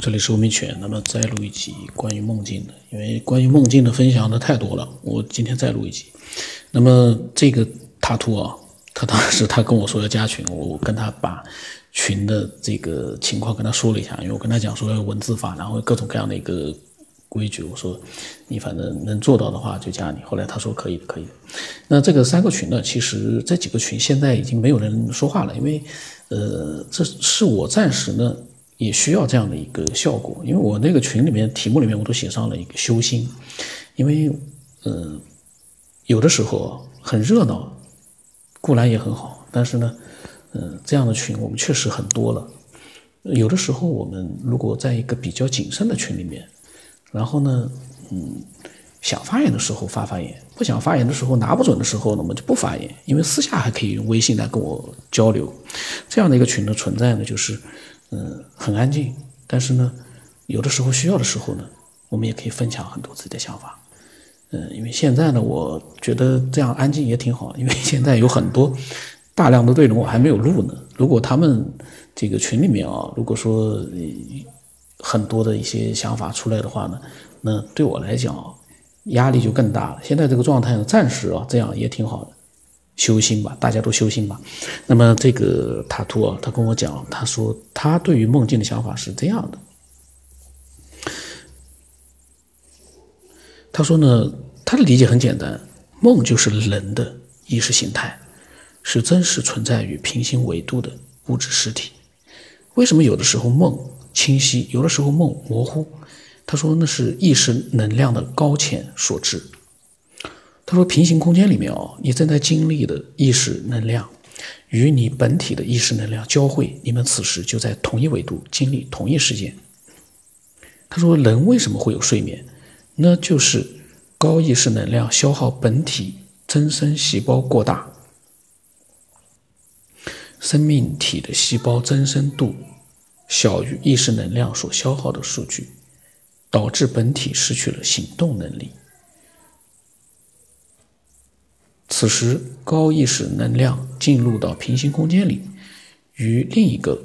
这里是欧米犬，那么再录一集关于梦境的，因为关于梦境的分享的太多了，我今天再录一集。那么这个塔图啊，他当时他跟我说要加群，我跟他把群的这个情况跟他说了一下，因为我跟他讲说要文字法，然后各种各样的一个规矩，我说你反正能做到的话就加你。后来他说可以可以。那这个三个群呢，其实这几个群现在已经没有人说话了，因为呃，这是我暂时呢。也需要这样的一个效果，因为我那个群里面题目里面我都写上了一个修心，因为嗯，有的时候很热闹，固然也很好，但是呢，嗯，这样的群我们确实很多了，有的时候我们如果在一个比较谨慎的群里面，然后呢，嗯，想发言的时候发发言，不想发言的时候拿不准的时候呢，我们就不发言，因为私下还可以用微信来跟我交流，这样的一个群的存在呢，就是。嗯，很安静，但是呢，有的时候需要的时候呢，我们也可以分享很多自己的想法。嗯，因为现在呢，我觉得这样安静也挺好，因为现在有很多大量的内容我还没有录呢。如果他们这个群里面啊，如果说很多的一些想法出来的话呢，那对我来讲压力就更大了。现在这个状态暂时啊，这样也挺好的。修心吧，大家都修心吧。那么这个塔图啊，他跟我讲，他说他对于梦境的想法是这样的。他说呢，他的理解很简单，梦就是人的意识形态，是真实存在于平行维度的物质实体。为什么有的时候梦清晰，有的时候梦模糊？他说那是意识能量的高浅所致。他说：“平行空间里面哦，你正在经历的意识能量，与你本体的意识能量交汇，你们此时就在同一维度经历同一事件。”他说：“人为什么会有睡眠？那就是高意识能量消耗本体增生细胞过大，生命体的细胞增生度小于意识能量所消耗的数据，导致本体失去了行动能力。”此时，高意识能量进入到平行空间里，与另一个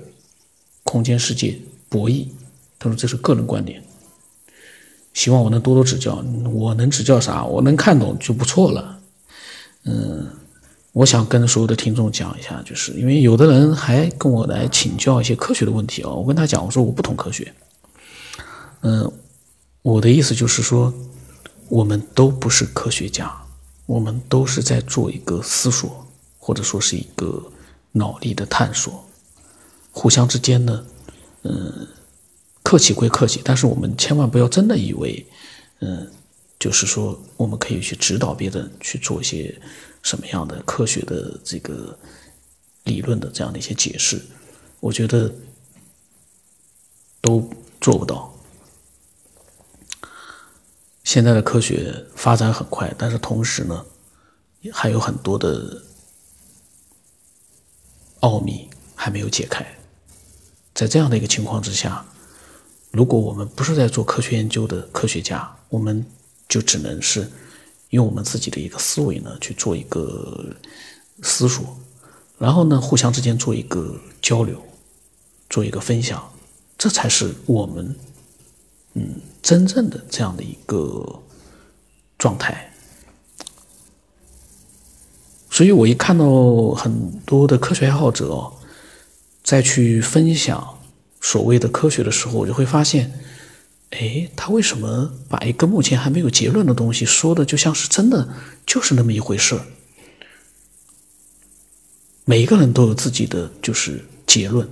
空间世界博弈。他说：“这是个人观点，希望我能多多指教。我能指教啥？我能看懂就不错了。”嗯，我想跟所有的听众讲一下，就是因为有的人还跟我来请教一些科学的问题啊。我跟他讲，我说我不懂科学。嗯，我的意思就是说，我们都不是科学家。我们都是在做一个思索，或者说是一个脑力的探索。互相之间呢，嗯，客气归客气，但是我们千万不要真的以为，嗯，就是说我们可以去指导别人去做一些什么样的科学的这个理论的这样的一些解释，我觉得都做不到。现在的科学发展很快，但是同时呢，还有很多的奥秘还没有解开。在这样的一个情况之下，如果我们不是在做科学研究的科学家，我们就只能是用我们自己的一个思维呢去做一个思索，然后呢互相之间做一个交流，做一个分享，这才是我们。嗯，真正的这样的一个状态，所以我一看到很多的科学爱好者再去分享所谓的科学的时候，我就会发现，哎，他为什么把一个目前还没有结论的东西说的就像是真的就是那么一回事？每一个人都有自己的就是结论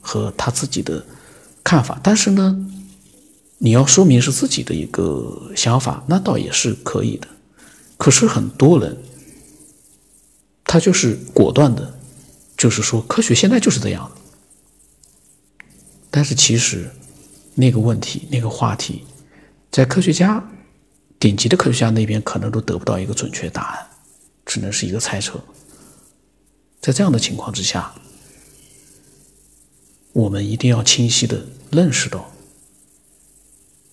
和他自己的看法，但是呢？你要说明是自己的一个想法，那倒也是可以的。可是很多人，他就是果断的，就是说科学现在就是这样的。但是其实那个问题、那个话题，在科学家顶级的科学家那边可能都得不到一个准确答案，只能是一个猜测。在这样的情况之下，我们一定要清晰的认识到。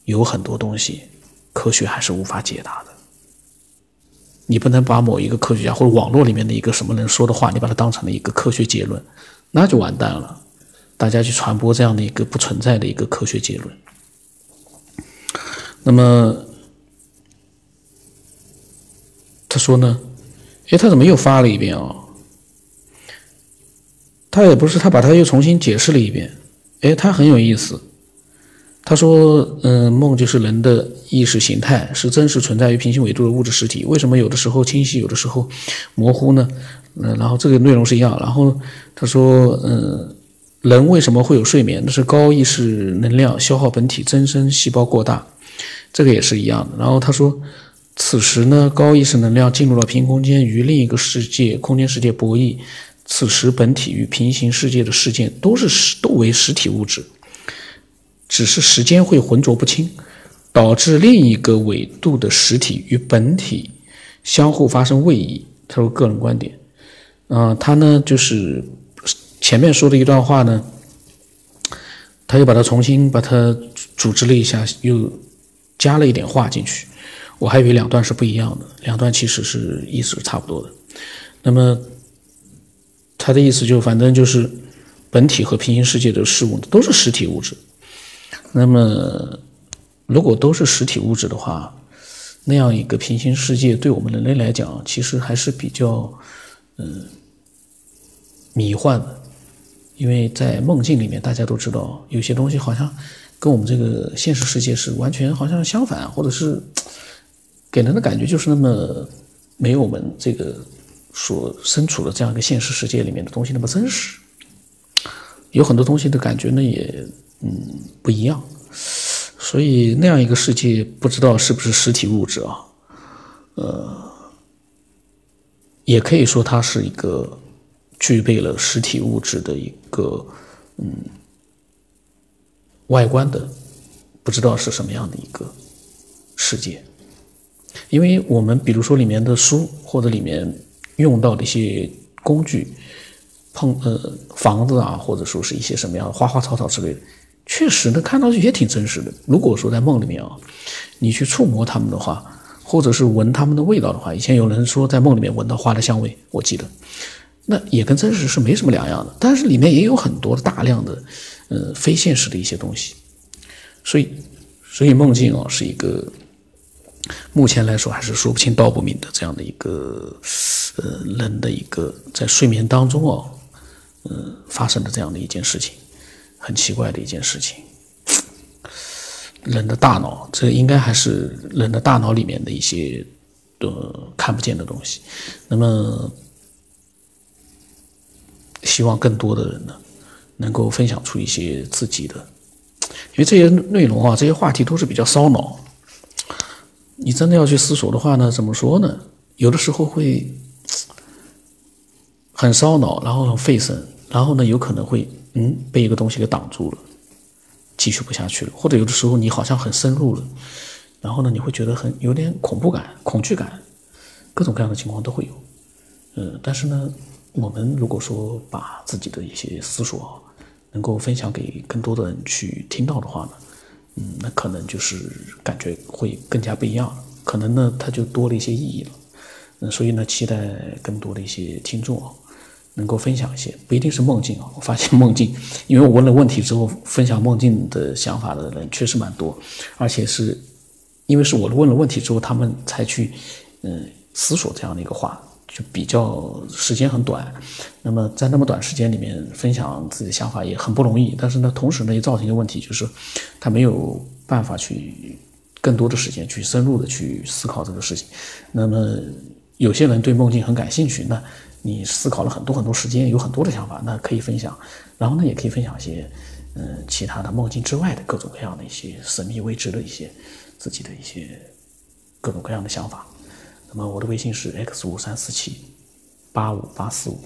有很多东西，科学还是无法解答的。你不能把某一个科学家或者网络里面的一个什么人说的话，你把它当成了一个科学结论，那就完蛋了。大家去传播这样的一个不存在的一个科学结论。那么他说呢？哎，他怎么又发了一遍啊？他也不是，他把他又重新解释了一遍。哎，他很有意思。他说：“嗯，梦就是人的意识形态，是真实存在于平行纬度的物质实体。为什么有的时候清晰，有的时候模糊呢？嗯，然后这个内容是一样。然后他说：嗯，人为什么会有睡眠？那是高意识能量消耗本体增生细胞过大，这个也是一样的。然后他说，此时呢，高意识能量进入了平行空间，与另一个世界空间世界博弈。此时本体与平行世界的事件都是实都为实体物质。”只是时间会浑浊不清，导致另一个纬度的实体与本体相互发生位移。他说个人观点，啊，他呢就是前面说的一段话呢，他又把它重新把它组织了一下，又加了一点话进去。我还以为两段是不一样的，两段其实是意思是差不多的。那么他的意思就反正就是本体和平行世界的事物都是实体物质。那么，如果都是实体物质的话，那样一个平行世界对我们人类来讲，其实还是比较，嗯，迷幻的。因为在梦境里面，大家都知道，有些东西好像跟我们这个现实世界是完全好像相反，或者是给人的感觉就是那么没有我们这个所身处的这样一个现实世界里面的东西那么真实。有很多东西的感觉呢，也。嗯，不一样，所以那样一个世界，不知道是不是实体物质啊？呃，也可以说它是一个具备了实体物质的一个嗯外观的，不知道是什么样的一个世界。因为我们比如说里面的书或者里面用到的一些工具，碰呃房子啊，或者说是一些什么样的花花草草之类的。确实呢，看上去也挺真实的。如果说在梦里面啊，你去触摸它们的话，或者是闻它们的味道的话，以前有人说在梦里面闻到花的香味，我记得，那也跟真实是没什么两样的。但是里面也有很多大量的，呃，非现实的一些东西。所以，所以梦境啊，是一个目前来说还是说不清道不明的这样的一个，呃，人的一个在睡眠当中哦，呃，发生的这样的一件事情。很奇怪的一件事情，人的大脑，这应该还是人的大脑里面的一些呃看不见的东西。那么，希望更多的人呢，能够分享出一些自己的，因为这些内容啊，这些话题都是比较烧脑。你真的要去思索的话呢，怎么说呢？有的时候会很烧脑，然后很费神，然后呢，有可能会。嗯，被一个东西给挡住了，继续不下去了。或者有的时候你好像很深入了，然后呢，你会觉得很有点恐怖感、恐惧感，各种各样的情况都会有。嗯，但是呢，我们如果说把自己的一些思索能够分享给更多的人去听到的话呢，嗯，那可能就是感觉会更加不一样，可能呢，它就多了一些意义了。嗯，所以呢，期待更多的一些听众啊。能够分享一些，不一定是梦境啊。我发现梦境，因为我问了问题之后，分享梦境的想法的人确实蛮多，而且是因为是我问了问题之后，他们才去嗯思索这样的一个话，就比较时间很短。那么在那么短时间里面分享自己的想法也很不容易，但是呢，同时呢也造成一个问题，就是他没有办法去更多的时间去深入的去思考这个事情。那么有些人对梦境很感兴趣，那。你思考了很多很多时间，有很多的想法，那可以分享。然后呢，也可以分享一些，嗯，其他的梦境之外的各种各样的一些神秘未知的一些自己的一些各种各样的想法。那么我的微信是 x 五三四七八五八四五，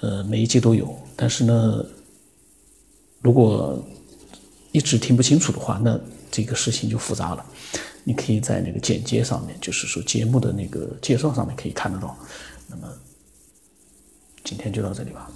呃，每一季都有。但是呢，如果一直听不清楚的话，那这个事情就复杂了。你可以在那个简介上面，就是说节目的那个介绍上面可以看得到。那么。今天就到这里吧。